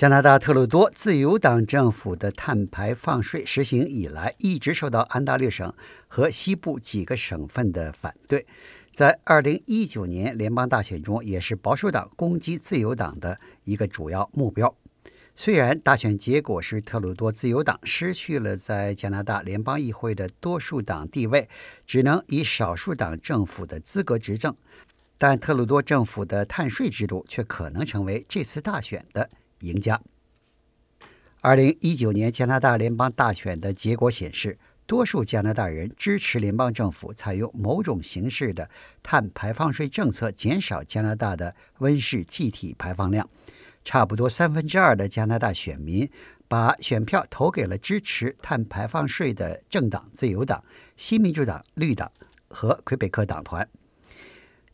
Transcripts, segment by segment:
加拿大特鲁多自由党政府的碳排放税实行以来，一直受到安大略省和西部几个省份的反对。在2019年联邦大选中，也是保守党攻击自由党的一个主要目标。虽然大选结果是特鲁多自由党失去了在加拿大联邦议会的多数党地位，只能以少数党政府的资格执政，但特鲁多政府的碳税制度却可能成为这次大选的。赢家。二零一九年加拿大联邦大选的结果显示，多数加拿大人支持联邦政府采用某种形式的碳排放税政策，减少加拿大的温室气体排放量。差不多三分之二的加拿大选民把选票投给了支持碳排放税的政党——自由党、新民主党、绿党和魁北克党团。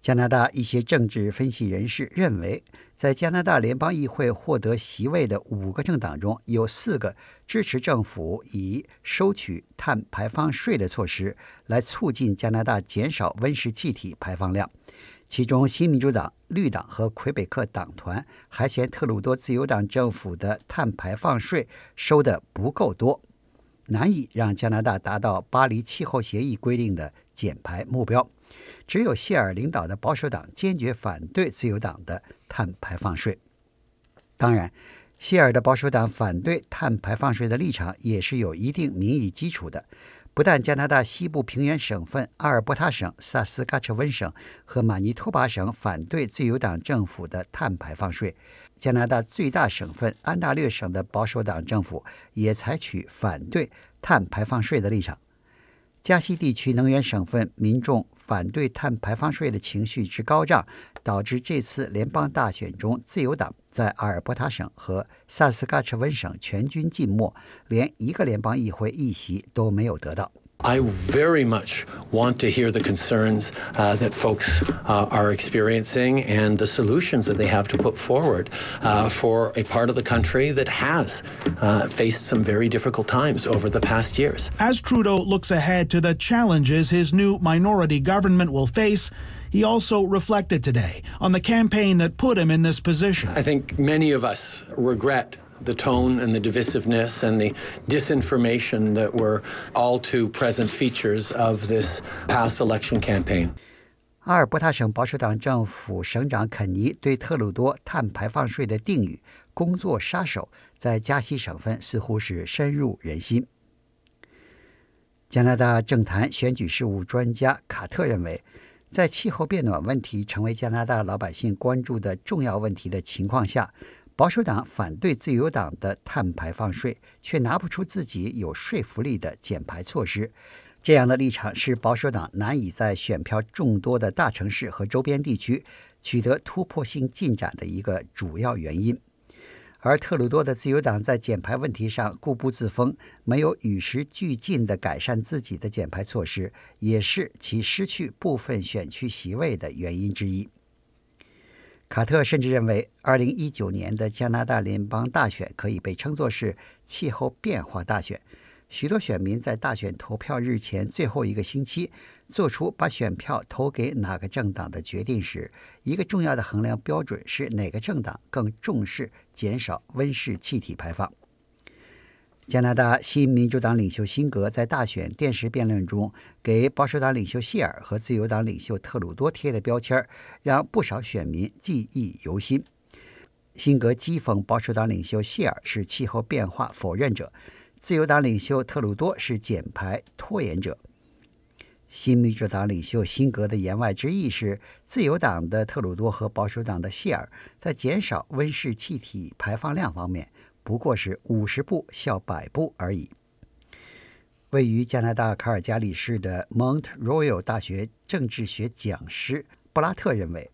加拿大一些政治分析人士认为，在加拿大联邦议会获得席位的五个政党中，有四个支持政府以收取碳排放税的措施来促进加拿大减少温室气体排放量。其中，新民主党、绿党和魁北克党团还嫌特鲁多自由党政府的碳排放税收的不够多，难以让加拿大达到巴黎气候协议规定的减排目标。只有谢尔领导的保守党坚决反对自由党的碳排放税。当然，谢尔的保守党反对碳排放税的立场也是有一定民意基础的。不但加拿大西部平原省份阿尔伯塔省、萨斯喀彻温省和马尼托巴省反对自由党政府的碳排放税，加拿大最大省份安大略省的保守党政府也采取反对碳排放税的立场。加西地区能源省份民众反对碳排放税的情绪之高涨，导致这次联邦大选中，自由党在阿尔伯塔省和萨斯喀彻温省全军尽没，连一个联邦议会议席都没有得到。I very much want to hear the concerns uh, that folks uh, are experiencing and the solutions that they have to put forward uh, for a part of the country that has uh, faced some very difficult times over the past years. As Trudeau looks ahead to the challenges his new minority government will face, he also reflected today on the campaign that put him in this position. I think many of us regret the tone and the divisiveness and the disinformation that were all too present features of this past election campaign. 阿尔伯塔省保守党政府省长肯尼对特鲁多碳排放税的定语“工作杀手”在加西省份似乎是深入人心。加拿大政坛选举事务专家卡特认为，在气候变暖问题成为加拿大老百姓关注的重要问题的情况下，保守党反对自由党的碳排放税，却拿不出自己有说服力的减排措施。这样的立场是保守党难以在选票众多的大城市和周边地区取得突破性进展的一个主要原因。而特鲁多的自由党在减排问题上固步自封，没有与时俱进地改善自己的减排措施，也是其失去部分选区席位的原因之一。卡特甚至认为，2019年的加拿大联邦大选可以被称作是气候变化大选。许多选民在大选投票日前最后一个星期做出把选票投给哪个政党的决定时，一个重要的衡量标准是哪个政党更重视减少温室气体排放。加拿大新民主党领袖辛格在大选电视辩论中给保守党领袖谢尔和自由党领袖特鲁多贴的标签，让不少选民记忆犹新。辛格讥讽保守党领袖谢尔是气候变化否认者，自由党领袖特鲁多是减排拖延者。新民主党领袖辛格的言外之意是，自由党的特鲁多和保守党的谢尔在减少温室气体排放量方面。不过是五十步笑百步而已。位于加拿大卡尔加里市的 Mont Royal 大学政治学讲师布拉特认为，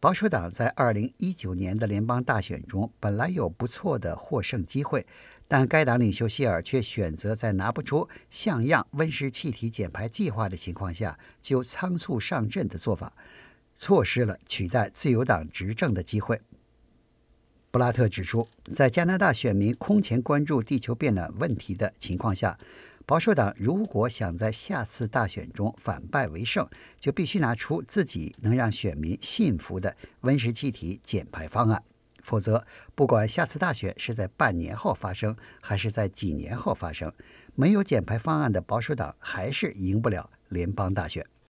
保守党在2019年的联邦大选中本来有不错的获胜机会，但该党领袖谢尔却选择在拿不出像样温室气体减排计划的情况下就仓促上阵的做法，错失了取代自由党执政的机会。布拉特指出，在加拿大选民空前关注地球变暖问题的情况下，保守党如果想在下次大选中反败为胜，就必须拿出自己能让选民信服的温室气体减排方案，否则，不管下次大选是在半年后发生，还是在几年后发生，没有减排方案的保守党还是赢不了联邦大选。